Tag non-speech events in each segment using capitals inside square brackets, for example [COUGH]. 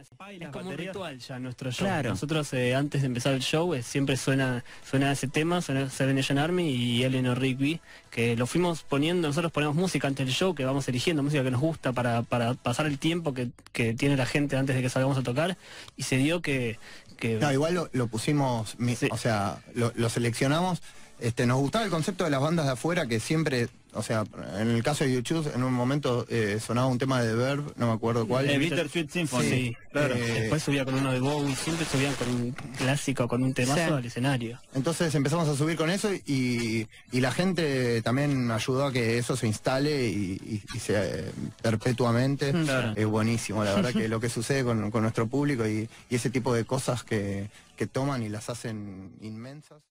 Es como un ritual ya nuestro show. Nosotros eh, antes de empezar el show eh, siempre suena suena ese tema, suena Seven Army y Eleanor Rigby, que lo fuimos poniendo, nosotros ponemos música antes del show, que vamos eligiendo música que nos gusta para, para pasar el tiempo que, que tiene la gente antes de que salgamos a tocar y se dio que... que No, igual lo, pusimos, o sea, lo, lo seleccionamos este, nos gustaba el concepto de las bandas de afuera que siempre, o sea, en el caso de YouTube, en un momento eh, sonaba un tema de The Verb, no me acuerdo cuál. El Bittersweet Symphony. Sí, claro. Eh, Después subía con uno de Bowie, siempre subían con un clásico, con un temazo al escenario. Entonces empezamos a subir con eso y, la gente también ayudó a que eso se instale y, sea eh, perpetuamente. Es buenísimo, la verdad que [LAUGHS] lo que sucede con, nuestro público y, ese tipo de cosas que toman y las hacen inmensas.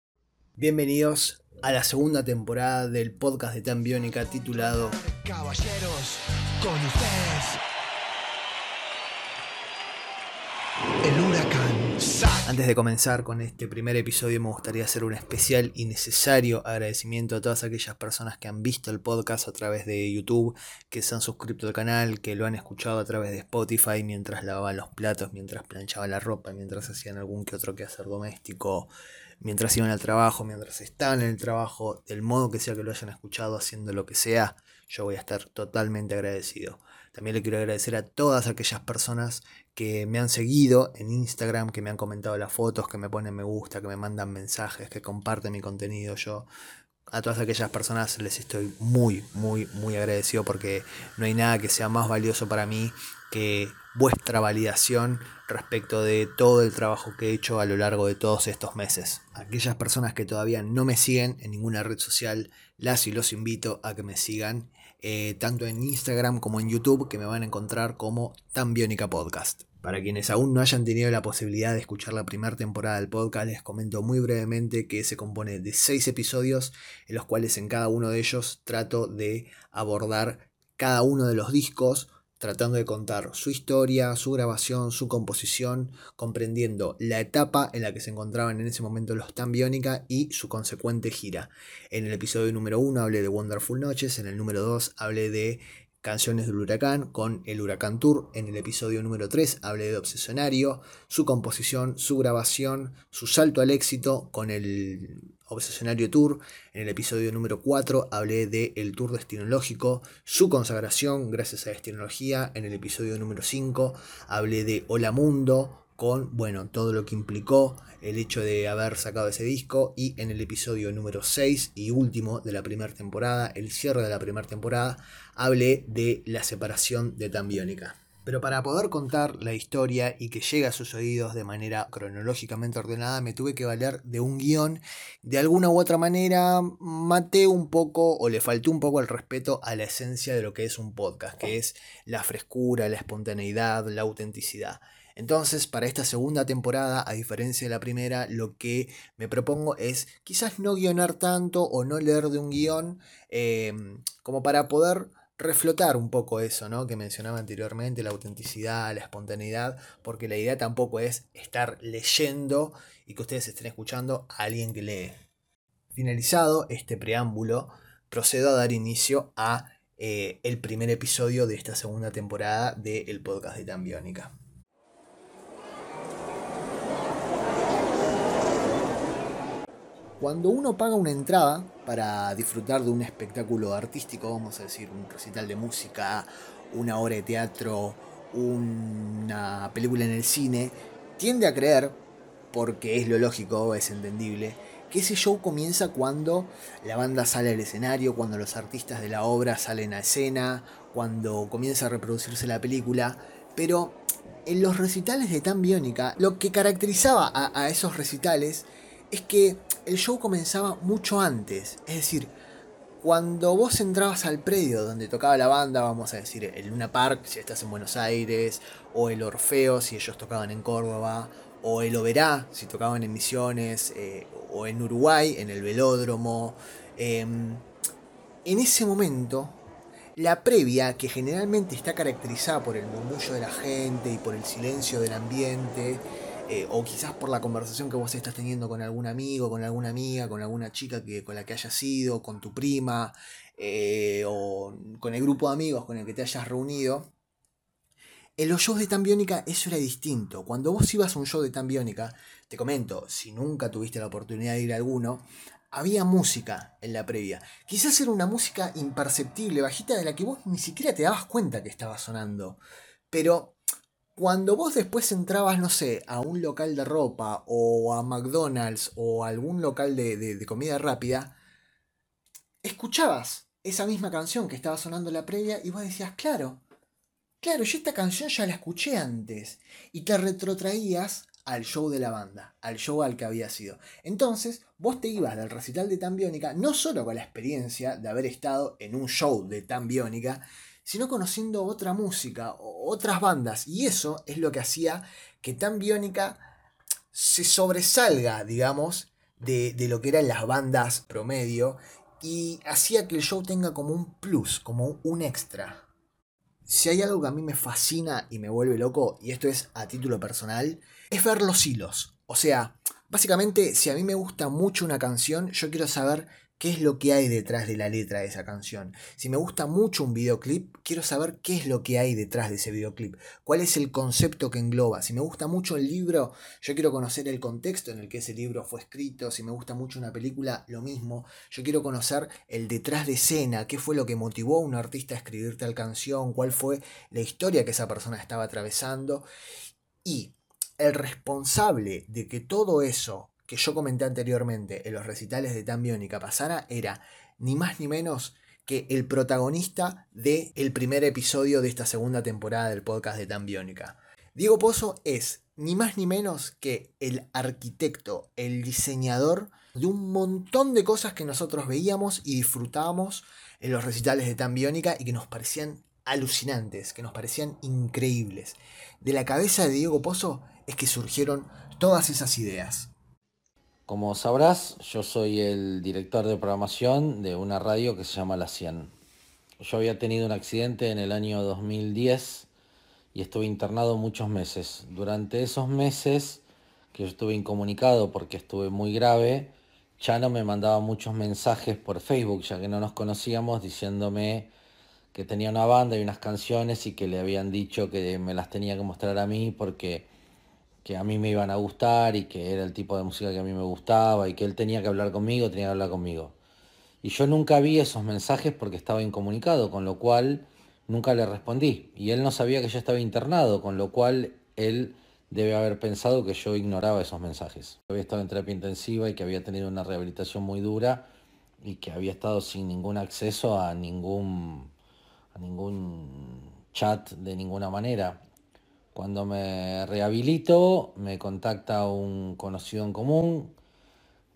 Bienvenidos a la segunda temporada del podcast de Tan Biónica titulado Caballeros, con ustedes. El huracán. Antes de comenzar con este primer episodio me gustaría hacer un especial y necesario agradecimiento a todas aquellas personas que han visto el podcast a través de YouTube, que se han suscrito al canal, que lo han escuchado a través de Spotify mientras lavaban los platos, mientras planchaban la ropa, mientras hacían algún que otro quehacer doméstico mientras iban al trabajo, mientras están en el trabajo, del modo que sea que lo hayan escuchado, haciendo lo que sea, yo voy a estar totalmente agradecido. También le quiero agradecer a todas aquellas personas que me han seguido en Instagram, que me han comentado las fotos, que me ponen me gusta, que me mandan mensajes, que comparten mi contenido. Yo a todas aquellas personas les estoy muy, muy, muy agradecido porque no hay nada que sea más valioso para mí que vuestra validación respecto de todo el trabajo que he hecho a lo largo de todos estos meses. Aquellas personas que todavía no me siguen en ninguna red social, las y los invito a que me sigan eh, tanto en Instagram como en YouTube, que me van a encontrar como Tan Biónica Podcast. Para quienes aún no hayan tenido la posibilidad de escuchar la primera temporada del podcast, les comento muy brevemente que se compone de seis episodios, en los cuales en cada uno de ellos trato de abordar cada uno de los discos tratando de contar su historia, su grabación, su composición, comprendiendo la etapa en la que se encontraban en ese momento los Tan Biónica y su consecuente gira. En el episodio número 1 hablé de Wonderful Noches, en el número 2 hablé de Canciones del Huracán con el Huracán Tour. En el episodio número 3 hablé de Obsesionario, su composición, su grabación, su salto al éxito con el Obsesionario Tour. En el episodio número 4 hablé de el Tour Destinológico, su consagración gracias a Destinología. En el episodio número 5 hablé de Hola Mundo, con bueno, todo lo que implicó el hecho de haber sacado ese disco y en el episodio número 6 y último de la primera temporada, el cierre de la primera temporada, hablé de la separación de Tambiónica. Pero para poder contar la historia y que llegue a sus oídos de manera cronológicamente ordenada, me tuve que valer de un guion. De alguna u otra manera, maté un poco o le faltó un poco el respeto a la esencia de lo que es un podcast, que es la frescura, la espontaneidad, la autenticidad. Entonces, para esta segunda temporada, a diferencia de la primera, lo que me propongo es quizás no guionar tanto o no leer de un guion, eh, como para poder reflotar un poco eso, ¿no? Que mencionaba anteriormente, la autenticidad, la espontaneidad, porque la idea tampoco es estar leyendo y que ustedes estén escuchando a alguien que lee. Finalizado este preámbulo, procedo a dar inicio a eh, el primer episodio de esta segunda temporada del podcast de Tambiónica. Cuando uno paga una entrada para disfrutar de un espectáculo artístico, vamos a decir, un recital de música, una obra de teatro, una película en el cine, tiende a creer, porque es lo lógico, es entendible, que ese show comienza cuando la banda sale al escenario, cuando los artistas de la obra salen a escena, cuando comienza a reproducirse la película, pero en los recitales de Tan Biónica, lo que caracterizaba a, a esos recitales es que el show comenzaba mucho antes. Es decir, cuando vos entrabas al predio donde tocaba la banda, vamos a decir el Luna Park si estás en Buenos Aires, o el Orfeo si ellos tocaban en Córdoba, o el Oberá si tocaban en Misiones, eh, o en Uruguay, en el Velódromo. Em, en ese momento, la previa, que generalmente está caracterizada por el murmullo de la gente y por el silencio del ambiente, eh, o quizás por la conversación que vos estás teniendo con algún amigo, con alguna amiga, con alguna chica que, con la que hayas ido, con tu prima, eh, o con el grupo de amigos con el que te hayas reunido, En los shows de Tambiónica eso era distinto. Cuando vos ibas a un show de Tambiónica, te comento, si nunca tuviste la oportunidad de ir a alguno, había música en la previa. Quizás era una música imperceptible, bajita, de la que vos ni siquiera te dabas cuenta que estaba sonando. Pero cuando vos después entrabas, no sé, a un local de ropa o a McDonald's o a algún local de, comida rápida, escuchabas esa misma canción que estaba sonando la previa y vos decías, claro, Claro, yo esta canción ya la escuché antes y te retrotraías al show de la banda, al show al que había sido. Entonces, vos te ibas del recital de Tambiónica no solo con la experiencia de haber estado en un show de Tambiónica, sino conociendo otra música, otras bandas. Y eso es lo que hacía que Tambiónica se sobresalga, digamos, de, de lo que eran las bandas promedio y hacía que el show tenga como un plus, como un extra si hay algo que a mí me fascina y me vuelve loco, y esto es a título personal, es ver los hilos. O sea, básicamente, si a mí me gusta mucho una canción, yo quiero saber qué es lo que hay detrás de la letra de esa canción. Si me gusta mucho un videoclip, quiero saber qué es lo que hay detrás de ese videoclip, cuál es el concepto que engloba. Si me gusta mucho el libro, yo quiero conocer el contexto en el que ese libro fue escrito. Si me gusta mucho una película, lo mismo. Yo quiero conocer el detrás de escena, qué fue lo que motivó a un artista a escribir tal canción, cuál fue la historia que esa persona estaba atravesando. Y el responsable de que todo eso que yo comenté anteriormente en los recitales de Tan Biónica pasara era ni más ni menos que el protagonista del el primer episodio de esta segunda temporada del podcast de Tan Biónica. Diego Pozo es ni más ni menos que el arquitecto, el diseñador de un montón de cosas que nosotros veíamos y disfrutábamos en los recitales de Tan Biónica y que nos parecían alucinantes, que nos parecían increíbles. De la cabeza de Diego Pozo es que surgieron todas esas ideas. Como sabrás, yo soy el director de programación de una radio que se llama La 100. Yo había tenido un accidente en el año 2010 y estuve internado muchos meses. Durante esos meses que yo estuve incomunicado porque estuve muy grave, Chano me mandaba muchos mensajes por Facebook, ya que no nos conocíamos, diciéndome que tenía una banda y unas canciones y que le habían dicho que me las tenía que mostrar a mí porque que a mí me iban a gustar y que era el tipo de música que a mí me gustaba y que él tenía que hablar conmigo, tenía que hablar conmigo. Y yo nunca vi esos mensajes porque estaba incomunicado, con lo cual nunca le respondí. Y él no sabía que yo estaba internado, con lo cual él debe haber pensado que yo ignoraba esos mensajes. Había estado en terapia intensiva y que había tenido una rehabilitación muy dura y que había estado sin ningún acceso a ningún, a ningún chat de ninguna manera. Cuando me rehabilito, me contacta un conocido en común,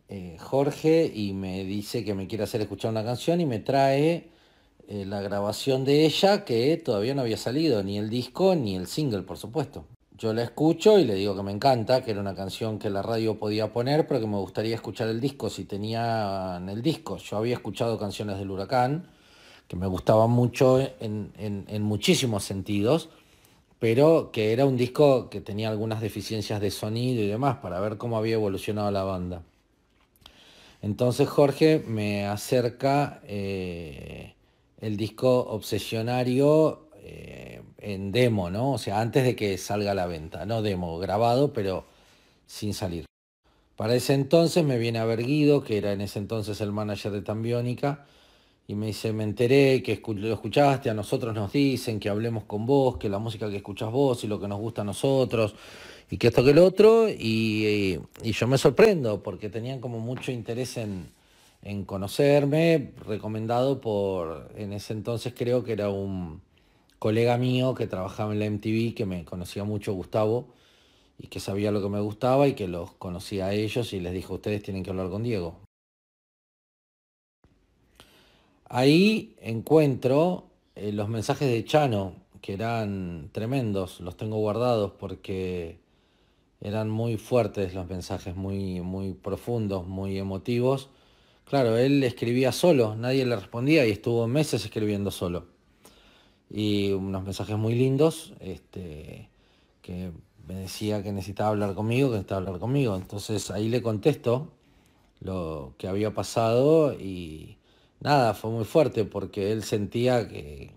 eh, Jorge, y me dice que me quiere hacer escuchar una canción y me trae eh, la grabación de ella que todavía no había salido, ni el disco ni el single, por supuesto. Yo la escucho y le digo que me encanta, que era una canción que la radio podía poner, pero que me gustaría escuchar el disco si tenían el disco. Yo había escuchado canciones del huracán, que me gustaban mucho en muchísimos sentidos pero que era un disco que tenía algunas deficiencias de sonido y demás para ver cómo había evolucionado la banda. Entonces Jorge me acerca eh, el disco Obsesionario eh, en demo, ¿no? O sea, antes de que salga a la venta, no demo, grabado, pero sin salir. Para ese entonces me viene a ver Guido, que era en ese entonces el manager de Tambiónica, y me dice, me enteré que lo escuchaste, a nosotros nos dicen que hablemos con vos, que la música que escuchás vos y lo que nos gusta a nosotros, y que esto que el otro, y, yo me sorprendo porque tenían como mucho interés en, en, conocerme, recomendado por, en ese entonces creo que era un colega mío que trabajaba en la MTV, que me conocía mucho, Gustavo, y que sabía lo que me gustaba y que los conocía a ellos y les dijo, ustedes tienen que hablar con Diego. Ahí encuentro eh, los mensajes de Chano, que eran tremendos, los tengo guardados porque eran muy fuertes los mensajes, muy, muy profundos, muy emotivos. Claro, él escribía solo, nadie le respondía y estuvo meses escribiendo solo. Y unos mensajes muy lindos, este, que me decía que necesitaba hablar conmigo, que necesitaba hablar conmigo. Entonces ahí le contesto lo que había pasado y nada, fue muy fuerte porque él sentía que,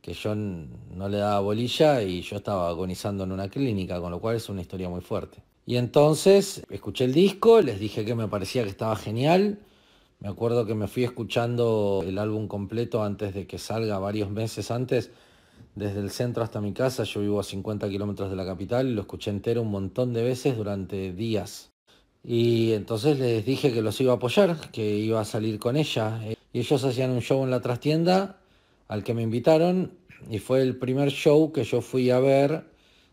que yo no le daba bolilla y yo estaba agonizando en una clínica, con lo cual es una historia muy fuerte. Y entonces escuché el disco, les dije que me parecía que estaba genial. Me acuerdo que me fui escuchando el álbum completo antes de que salga, varios meses antes, desde el centro hasta mi casa. Yo vivo a 50 kilómetros de la capital y lo escuché entero un montón de veces durante días. Y entonces les dije que los iba a apoyar, que iba a salir con ella. Y ellos hacían un show en la trastienda al que me invitaron y fue el primer show que yo fui a ver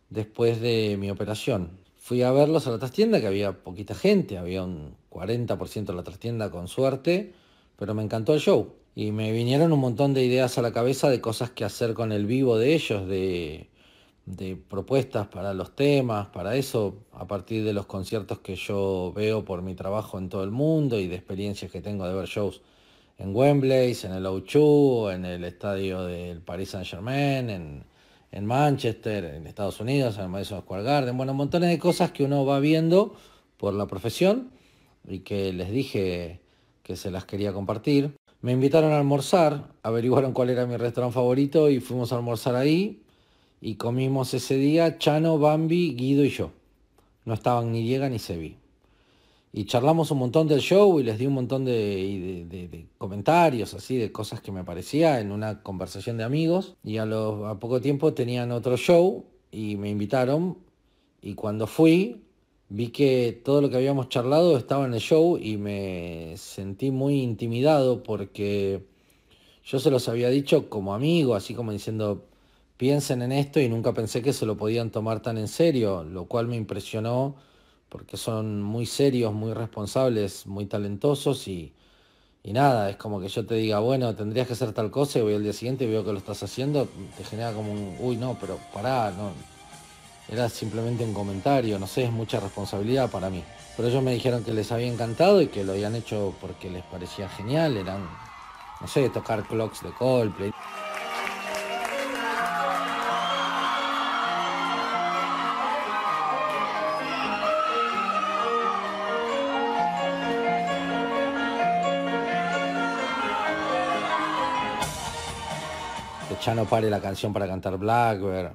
después de mi operación fui a verlos a la trastienda, que había poquita gente, había un 40% de la trastienda con suerte, pero me encantó el show. Y me vinieron un montón de ideas a la cabeza de cosas que hacer con el vivo de ellos, de, de propuestas para los temas, para eso, a partir de los conciertos que yo veo por mi trabajo en todo el mundo y de experiencias que tengo de ver shows en Wembley, en el O2, en el estadio del Paris Saint Germain, en, Manchester, en Estados Unidos, en el Madison Square Garden, bueno, montones de cosas que uno va viendo por la profesión y que les dije que se las quería compartir. Me invitaron a almorzar, averiguaron cuál era mi restaurante favorito y fuimos a almorzar ahí y comimos ese día Chano, Bambi, Guido y yo. No estaban ni Diego ni Sebi y charlamos un montón del show y les di un montón de, comentarios, así, de cosas que me parecía en una conversación de amigos. Y a, a poco tiempo tenían otro show y me invitaron. Y cuando fui, vi que todo lo que habíamos charlado estaba en el show y me sentí muy intimidado porque yo se los había dicho como amigo, así como diciendo, piensen en esto y nunca pensé que se lo podían tomar tan en serio, lo cual me impresionó porque son muy serios, muy responsables, muy talentosos y, nada, es como que yo te diga, bueno, tendrías que hacer tal cosa y voy al día siguiente y veo que lo estás haciendo, te genera como un, uy, no, pero pará, no. Era simplemente un comentario, no sé, es mucha responsabilidad para mí. Pero ellos me dijeron que les había encantado y que lo habían hecho porque les parecía genial, eran, no sé, tocar clocks de Coldplay. Ya no pare la canción para cantar Blackbird.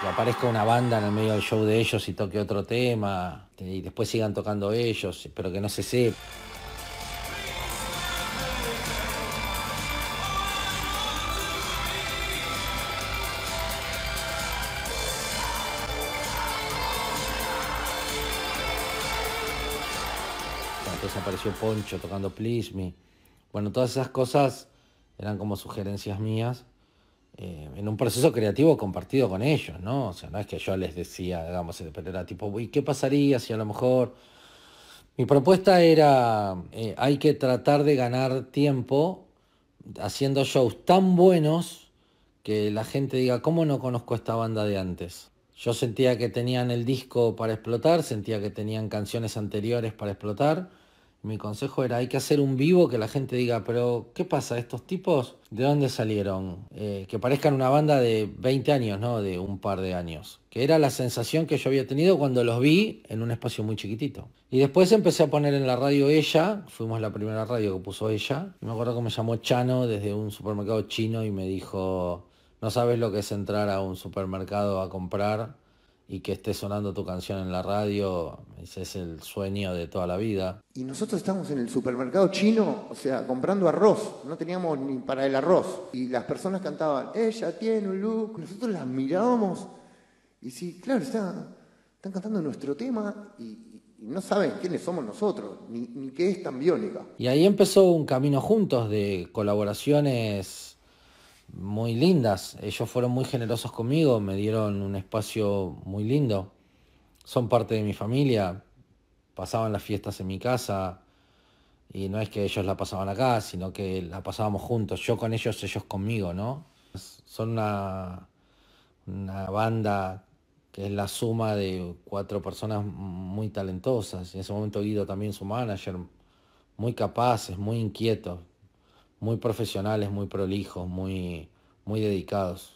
que aparezca una banda en el medio del show de ellos y toque otro tema, y después sigan tocando ellos, pero que no se sepa. Poncho tocando Please Me. Bueno, todas esas cosas eran como sugerencias mías eh, en un proceso creativo compartido con ellos, ¿no? O sea, no es que yo les decía, digamos, pero era tipo, ¿y qué pasaría si a lo mejor... Mi propuesta era, eh, hay que tratar de ganar tiempo haciendo shows tan buenos que la gente diga, ¿cómo no conozco esta banda de antes? Yo sentía que tenían el disco para explotar, sentía que tenían canciones anteriores para explotar mi consejo era, hay que hacer un vivo que la gente diga, pero ¿qué pasa? ¿Estos tipos de dónde salieron? Eh, que parezcan una banda de 20 años, ¿no? De un par de años. Que era la sensación que yo había tenido cuando los vi en un espacio muy chiquitito. Y después empecé a poner en la radio ella, fuimos la primera radio que puso ella. me acuerdo que me llamó Chano desde un supermercado chino y me dijo, no sabes lo que es entrar a un supermercado a comprar y que esté sonando tu canción en la radio, ese es el sueño de toda la vida. Y nosotros estamos en el supermercado chino, o sea, comprando arroz, no teníamos ni para el arroz. Y las personas cantaban, ella tiene un look, nosotros las mirábamos y sí, claro, están cantando nuestro tema y, no saben quiénes somos nosotros, ni, ni qué es tan biónica. Y ahí empezó un camino juntos de colaboraciones muy lindas. Ellos fueron muy generosos conmigo, me dieron un espacio muy lindo. Son parte de mi familia, pasaban las fiestas en mi casa y no es que ellos la pasaban acá, sino que la pasábamos juntos, yo con ellos, ellos conmigo, ¿no? Son una, una banda que es la suma de cuatro personas muy talentosas. En ese momento Guido también su manager, muy capaces, muy inquietos, muy profesionales, muy prolijos, muy, muy dedicados.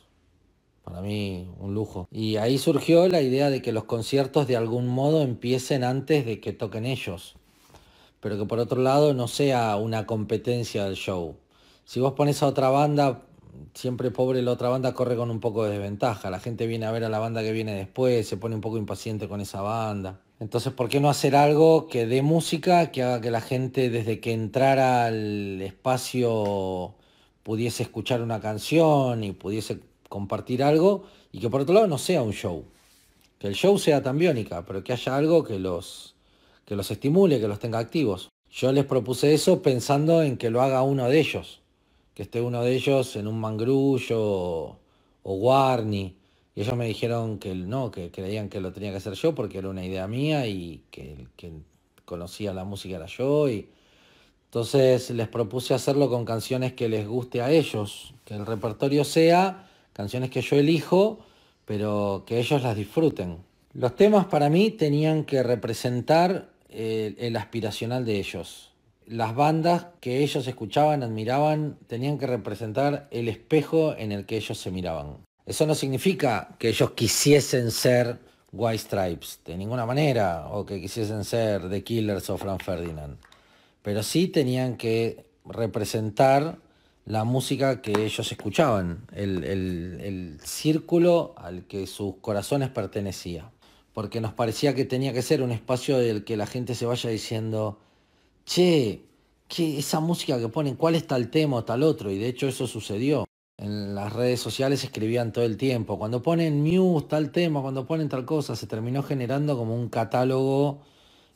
Para mí un lujo. Y ahí surgió la idea de que los conciertos de algún modo empiecen antes de que toquen ellos. Pero que por otro lado no sea una competencia del show. Si vos pones a otra banda, siempre pobre la otra banda corre con un poco de desventaja. La gente viene a ver a la banda que viene después, se pone un poco impaciente con esa banda. Entonces, ¿por qué no hacer algo que dé música, que haga que la gente desde que entrara al espacio pudiese escuchar una canción y pudiese compartir algo y que por otro lado no sea un show? Que el show sea tan biónica, pero que haya algo que los, que los estimule, que los tenga activos. Yo les propuse eso pensando en que lo haga uno de ellos, que esté uno de ellos en un mangrullo o, o Warney y ellos me dijeron que no, que creían que lo tenía que hacer yo porque era una idea mía y que que conocía la música era yo. Y entonces les propuse hacerlo con canciones que les guste a ellos, que el repertorio sea canciones que yo elijo, pero que ellos las disfruten. Los temas para mí tenían que representar el, el aspiracional de ellos. Las bandas que ellos escuchaban, admiraban, tenían que representar el espejo en el que ellos se miraban. Eso no significa que ellos quisiesen ser White Stripes, de ninguna manera, o que quisiesen ser The Killers o Frank Ferdinand. Pero sí tenían que representar la música que ellos escuchaban, el, círculo al que sus corazones pertenecían. Porque nos parecía que tenía que ser un espacio del que la gente se vaya diciendo, che, ¿qué, esa música que ponen, ¿cuál es tal tema o tal otro? Y de hecho eso sucedió en las redes sociales escribían todo el tiempo. Cuando ponen Muse tal tema, cuando ponen tal cosa, se terminó generando como un catálogo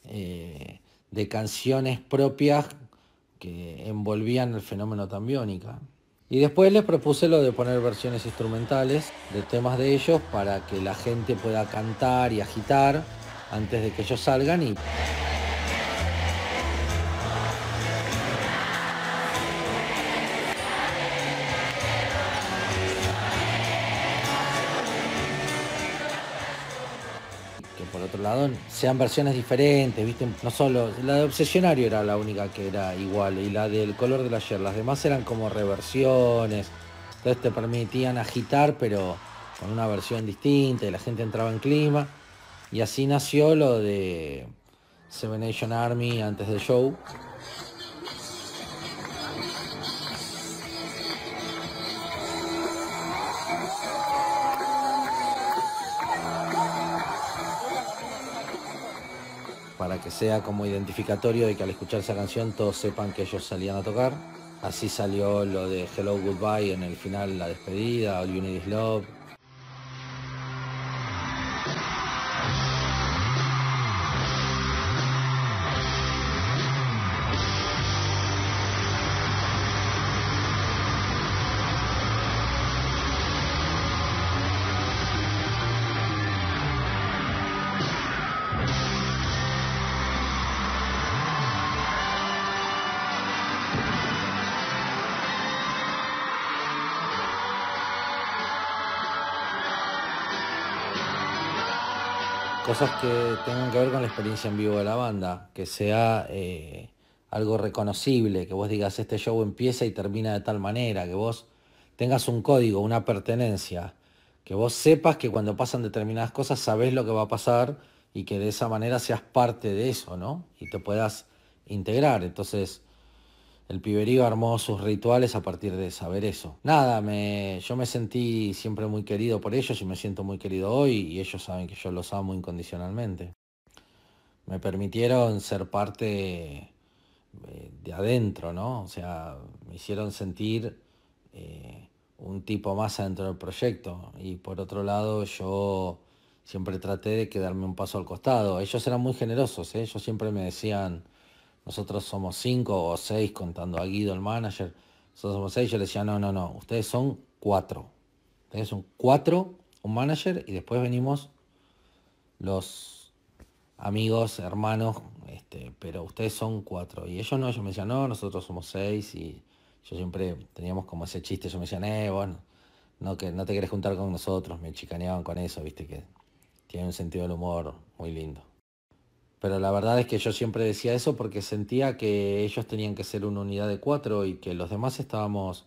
eh, de canciones propias que envolvían el fenómeno tan biónica. Y después les propuse lo de poner versiones instrumentales de temas de ellos para que la gente pueda cantar y agitar antes de que ellos salgan y sean versiones diferentes, ¿viste? No solo, la de Obsesionario era la única que era igual y la del color del ayer, las demás eran como reversiones, entonces te permitían agitar pero con una versión distinta y la gente entraba en clima y así nació lo de Seven Nation Army antes del show que sea como identificatorio de que al escuchar esa canción todos sepan que ellos salían a tocar. Así salió lo de Hello Goodbye en el final, la despedida, All You Love. Cosas que tengan que ver con la experiencia en vivo de la banda, que sea eh, algo reconocible, que vos digas este show empieza y termina de tal manera, que vos tengas un código, una pertenencia, que vos sepas que cuando pasan determinadas cosas sabés lo que va a pasar y que de esa manera seas parte de eso, ¿no? Y te puedas integrar. Entonces, el piberío armó sus rituales a partir de saber eso. Nada, me, yo me sentí siempre muy querido por ellos y me siento muy querido hoy y ellos saben que yo los amo incondicionalmente. Me permitieron ser parte eh, de adentro, ¿no? O sea, me hicieron sentir eh, un tipo más adentro del proyecto. Y por otro lado, yo siempre traté de quedarme un paso al costado. Ellos eran muy generosos, ¿eh? ellos siempre me decían, nosotros somos cinco o seis contando a Guido, el manager, nosotros somos seis, yo le decía, no, no, no, ustedes son cuatro. Ustedes son cuatro, un manager, y después venimos los amigos, hermanos, este, pero ustedes son cuatro. Y ellos no, ellos me decían, no, nosotros somos seis, y yo siempre teníamos como ese chiste, ellos me decían, eh, bueno, no, que no te querés juntar con nosotros, me chicaneaban con eso, viste que tiene un sentido del humor muy lindo. Pero la verdad es que yo siempre decía eso porque sentía que ellos tenían que ser una unidad de cuatro y que los demás estábamos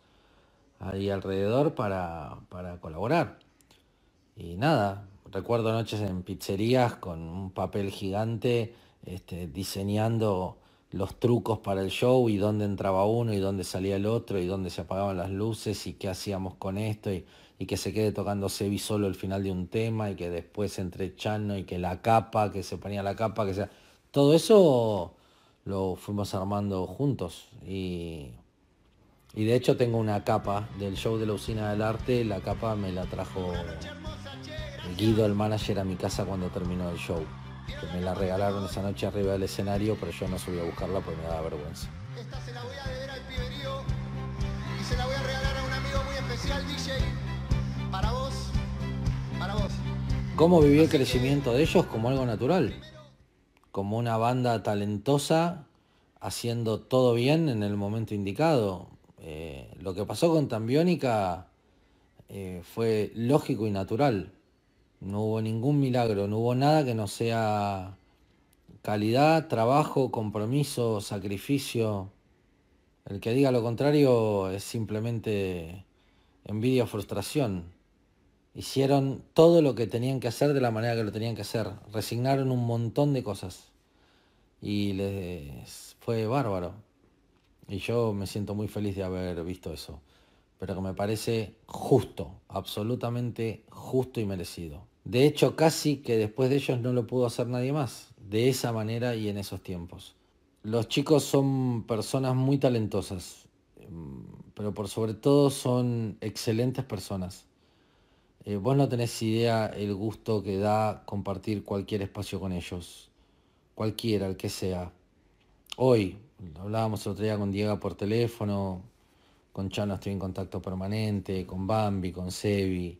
ahí alrededor para, para colaborar. Y nada, recuerdo noches en pizzerías con un papel gigante este, diseñando los trucos para el show y dónde entraba uno y dónde salía el otro y dónde se apagaban las luces y qué hacíamos con esto y, que se quede tocando Sebi solo el final de un tema y que después entre Chano y que la capa, que se ponía la capa, que sea... Todo eso lo fuimos armando juntos y, y de hecho tengo una capa del show de la usina del arte, la capa me la trajo Guido, el manager, a mi casa cuando terminó el show me la regalaron esa noche arriba del escenario, pero yo no subí a buscarla porque me daba vergüenza. Esta se la voy a deber al piberío y se la voy a regalar a un amigo muy especial, DJ. ¿Cómo viví el crecimiento de ellos? Como algo natural. Como una banda talentosa haciendo todo bien en el momento indicado. Eh, lo que pasó con Tambiónica eh, fue lógico y natural. No hubo ningún milagro, no hubo nada que no sea calidad, trabajo, compromiso, sacrificio. El que diga lo contrario es simplemente envidia o frustración. Hicieron todo lo que tenían que hacer de la manera que lo tenían que hacer. Resignaron un montón de cosas. Y les fue bárbaro. Y yo me siento muy feliz de haber visto eso. Pero que me parece justo, absolutamente justo y merecido. De hecho, casi que después de ellos no lo pudo hacer nadie más, de esa manera y en esos tiempos. Los chicos son personas muy talentosas, pero por sobre todo son excelentes personas. Eh, vos no tenés idea el gusto que da compartir cualquier espacio con ellos, cualquiera, el que sea. Hoy, hablábamos otro día con Diego por teléfono, con Chano estoy en contacto permanente, con Bambi, con Sebi.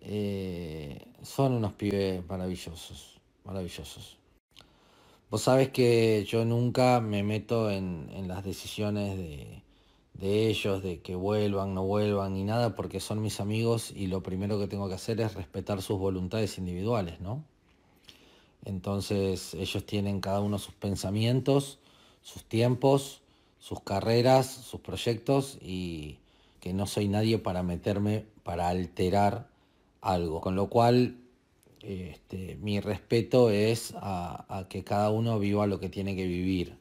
Eh, son unos pibes maravillosos, maravillosos. Vos sabés que yo nunca me meto en, las decisiones de, de, ellos, de que vuelvan, no vuelvan, ni nada, porque son mis amigos y lo primero que tengo que hacer es respetar sus voluntades individuales, ¿no? Entonces ellos tienen cada uno sus pensamientos, sus tiempos, sus carreras, sus proyectos y que no soy nadie para meterme, para alterar algo. Con lo cual, este, mi respeto es a, que cada uno viva lo que tiene que vivir.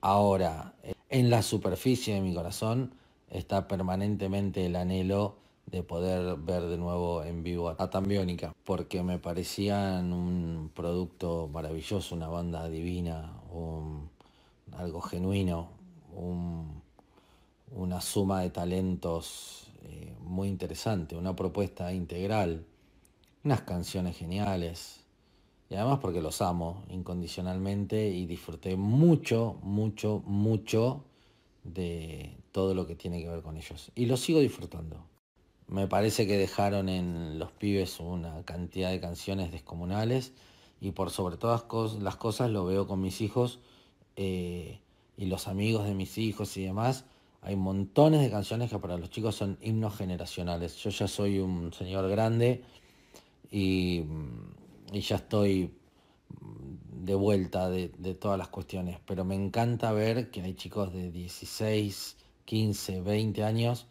Ahora, en la superficie de mi corazón está permanentemente el anhelo de poder ver de nuevo en vivo a Tambiónica, porque me parecían un producto maravilloso, una banda divina, algo genuino, una suma de talentos eh, muy interesante, una propuesta integral, unas canciones geniales. Y además porque los amo incondicionalmente y disfruté mucho, mucho, mucho de todo lo que tiene que ver con ellos. Y lo sigo disfrutando. Me parece que dejaron en los pibes una cantidad de canciones descomunales y por sobre todas las cosas lo veo con mis hijos eh, y los amigos de mis hijos y demás hay montones de canciones que para los chicos son himnos generacionales. Yo ya soy un señor grande y, ya estoy de vuelta de, todas las cuestiones, pero me encanta ver que hay chicos de 16, 15, 20 años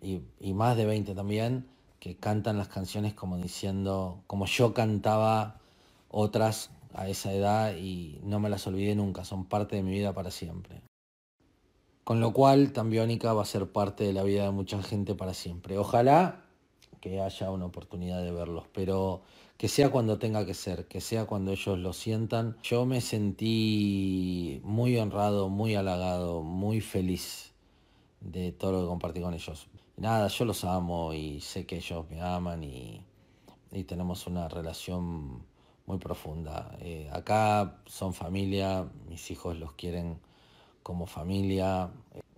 y, y más de 20 también que cantan las canciones como diciendo, como yo cantaba otras a esa edad y no me las olvidé nunca, son parte de mi vida para siempre. Con lo cual, Tambiónica va a ser parte de la vida de mucha gente para siempre. Ojalá que haya una oportunidad de verlos, pero que sea cuando tenga que ser, que sea cuando ellos lo sientan. Yo me sentí muy honrado, muy halagado, muy feliz de todo lo que compartí con ellos. Nada, yo los amo y sé que ellos me aman y, tenemos una relación muy profunda. Eh, acá son familia, mis hijos los quieren como familia,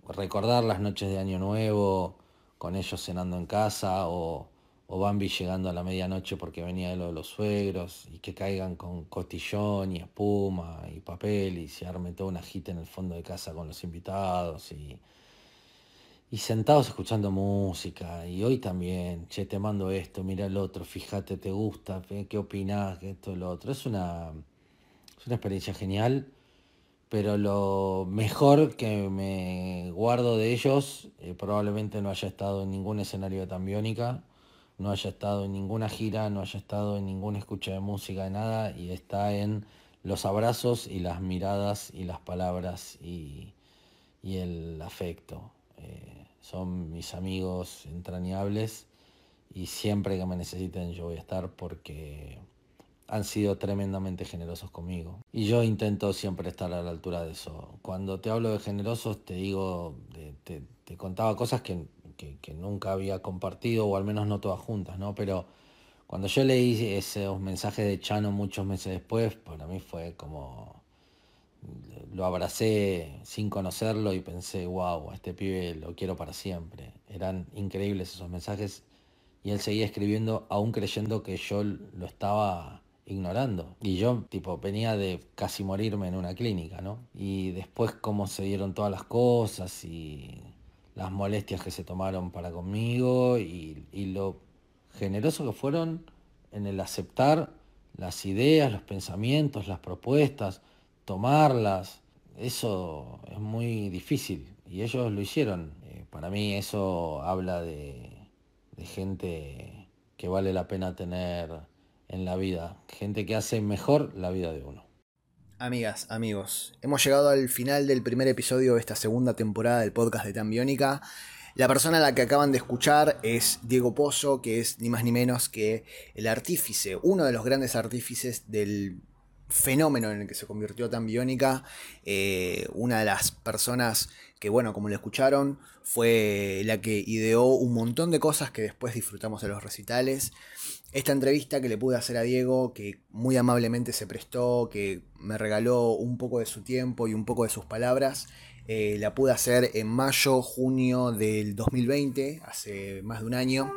recordar las noches de Año Nuevo con ellos cenando en casa o, o Bambi llegando a la medianoche porque venía de lo de los suegros y que caigan con cotillón y espuma y papel y se arme toda una gita en el fondo de casa con los invitados y, y sentados escuchando música y hoy también, che, te mando esto, mira el otro, fíjate, te gusta, qué opinás, que esto, lo otro. Es una Es una experiencia genial, pero lo mejor que me guardo de ellos eh, probablemente no haya estado en ningún escenario de Tambiónica, no haya estado en ninguna gira, no haya estado en ninguna escucha de música, de nada, y está en los abrazos y las miradas y las palabras y, el afecto. Eh, son mis amigos entrañables y siempre que me necesiten yo voy a estar porque han sido tremendamente generosos conmigo. Y yo intento siempre estar a la altura de eso. Cuando te hablo de generosos, te digo, te, contaba cosas que, nunca había compartido, o al menos no todas juntas, ¿no? Pero cuando yo leí esos mensajes de Chano muchos meses después, para mí fue como... Lo abracé sin conocerlo y pensé, wow, este pibe lo quiero para siempre. Eran increíbles esos mensajes y él seguía escribiendo aún creyendo que yo lo estaba ignorando. Y yo, tipo, venía de casi morirme en una clínica, ¿no? Y después cómo se dieron todas las cosas y las molestias que se tomaron para conmigo y, lo generoso que fueron en el aceptar las ideas, los pensamientos, las propuestas, tomarlas. Eso es muy difícil y ellos lo hicieron. Eh, para mí eso habla de, de gente que vale la pena tener en la vida, gente que hace mejor la vida de uno. Amigas, amigos, hemos llegado al final del primer episodio de esta segunda temporada del podcast de Tambiónica. La persona a la que acaban de escuchar es Diego Pozo, que es ni más ni menos que el artífice, uno de los grandes artífices del fenómeno en el que se convirtió Tambiónica, eh, una de las personas que bueno, como lo escucharon, fue la que ideó un montón de cosas que después disfrutamos de los recitales. Esta entrevista que le pude hacer a Diego, que muy amablemente se prestó, que me regaló un poco de su tiempo y un poco de sus palabras, eh, la pude hacer en mayo, junio del 2020, hace más de un año,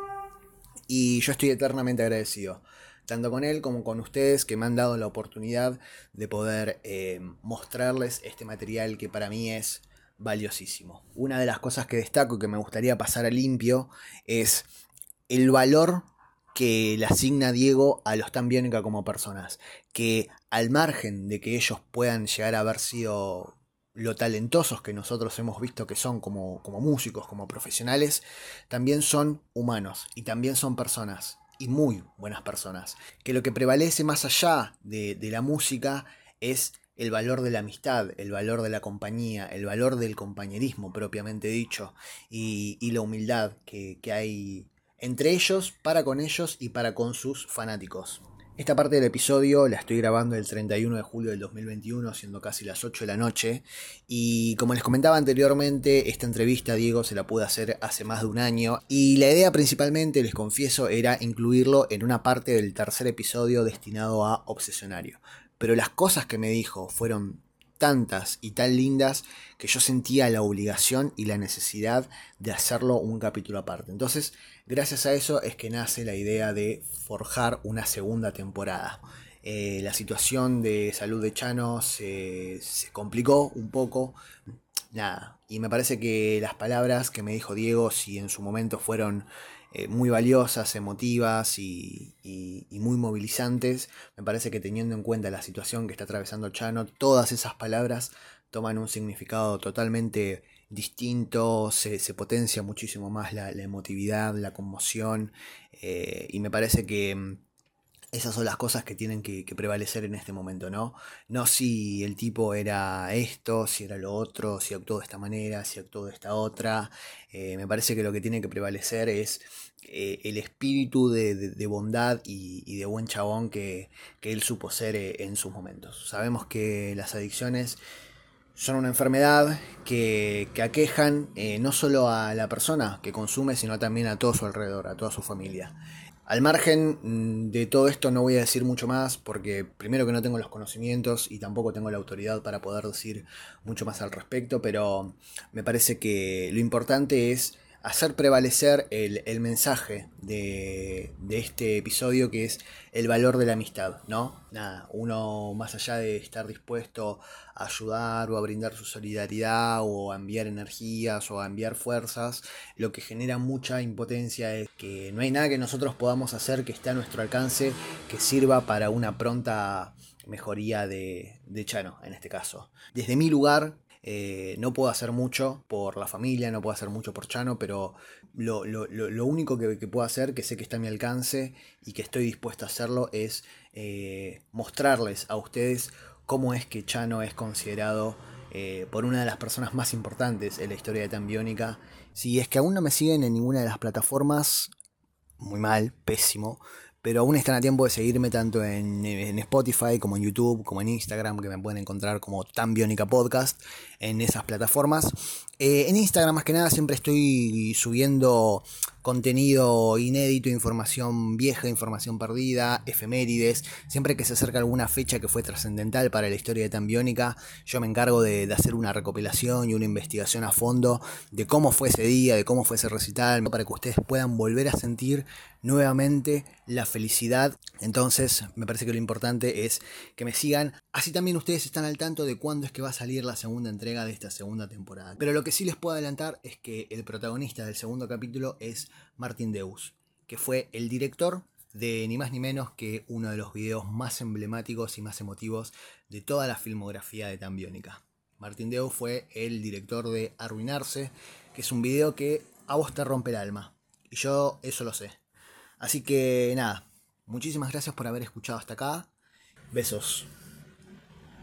y yo estoy eternamente agradecido tanto con él como con ustedes que me han dado la oportunidad de poder eh, mostrarles este material que para mí es valiosísimo. Una de las cosas que destaco y que me gustaría pasar a limpio es el valor que le asigna Diego a los tan Biónica como personas. Que al margen de que ellos puedan llegar a haber sido lo talentosos que nosotros hemos visto que son como, como músicos, como profesionales, también son humanos y también son personas y muy buenas personas. Que lo que prevalece más allá de, de la música es el valor de la amistad, el valor de la compañía, el valor del compañerismo propiamente dicho, y, la humildad que, que, hay entre ellos, para con ellos y para con sus fanáticos. Esta parte del episodio la estoy grabando el 31 de julio del 2021, siendo casi las 8 de la noche, y como les comentaba anteriormente, esta entrevista Diego se la pude hacer hace más de un año, y la idea principalmente, les confieso, era incluirlo en una parte del tercer episodio destinado a Obsesionario. Pero las cosas que me dijo fueron tantas y tan lindas que yo sentía la obligación y la necesidad de hacerlo un capítulo aparte. Entonces, gracias a eso es que nace la idea de forjar una segunda temporada. Eh, la situación de salud de Chano se, se complicó un poco. Nada, y me parece que las palabras que me dijo Diego, si en su momento fueron eh, muy valiosas, emotivas y, muy movilizantes. Me parece que teniendo en cuenta la situación que está atravesando Chano, todas esas palabras toman un significado totalmente distinto, se, potencia muchísimo más la, emotividad, la conmoción, eh, y me parece que mm, esas son las cosas que tienen que, prevalecer en este momento, ¿no? No si el tipo era esto, si era lo otro, si actuó de esta manera, si actuó de esta otra. Eh, me parece que lo que tiene que prevalecer es eh, el espíritu de, bondad y, de buen chabón que, él supo ser eh, en sus momentos. Sabemos que las adicciones son una enfermedad que, que aquejan no solo a la persona que consume, sino también a todo su alrededor, a toda su familia. Al margen mm, de todo esto no voy a decir mucho más porque primero que no tengo los conocimientos y tampoco tengo la autoridad para poder decir mucho más al respecto, pero me parece que lo importante es hacer prevalecer el, mensaje de, este episodio que es el valor de la amistad, ¿no? Nada, uno más allá de estar dispuesto a ayudar o a brindar su solidaridad o a enviar energías o a enviar fuerzas, lo que genera mucha impotencia es que no hay nada que nosotros podamos hacer que esté a nuestro alcance que sirva para una pronta mejoría de, de Chano en este caso. Desde mi lugar, eh, no puedo hacer mucho por la familia, no puedo hacer mucho por Chano, pero lo, único que, puedo hacer, que sé que está a mi alcance y que estoy dispuesto a hacerlo, es eh, mostrarles a ustedes cómo es que Chano es considerado eh, por una de las personas más importantes en la historia de Tambiónica. Si es que aún no me siguen en ninguna de las plataformas, muy mal, pésimo pero aún están a tiempo de seguirme tanto en, Spotify como en YouTube, como en Instagram, que me pueden encontrar como Tan Biónica Podcast en esas plataformas. Eh, en Instagram más que nada siempre estoy subiendo contenido inédito, información vieja, información perdida, efemérides. Siempre que se acerca alguna fecha que fue trascendental para la historia de Tambiónica, yo me encargo de, hacer una recopilación y una investigación a fondo de cómo fue ese día, de cómo fue ese recital, para que ustedes puedan volver a sentir nuevamente la felicidad. Entonces, me parece que lo importante es que me sigan. Así también ustedes están al tanto de cuándo es que va a salir la segunda de esta segunda temporada. Pero lo que sí les puedo adelantar es que el protagonista del segundo capítulo es Martin Deus, que fue el director de ni más ni menos que uno de los videos más emblemáticos y más emotivos de toda la filmografía de Tambiónica. Martin Deus fue el director de Arruinarse, que es un video que a vos te rompe el alma. Y yo eso lo sé. Así que nada, muchísimas gracias por haber escuchado hasta acá. Besos.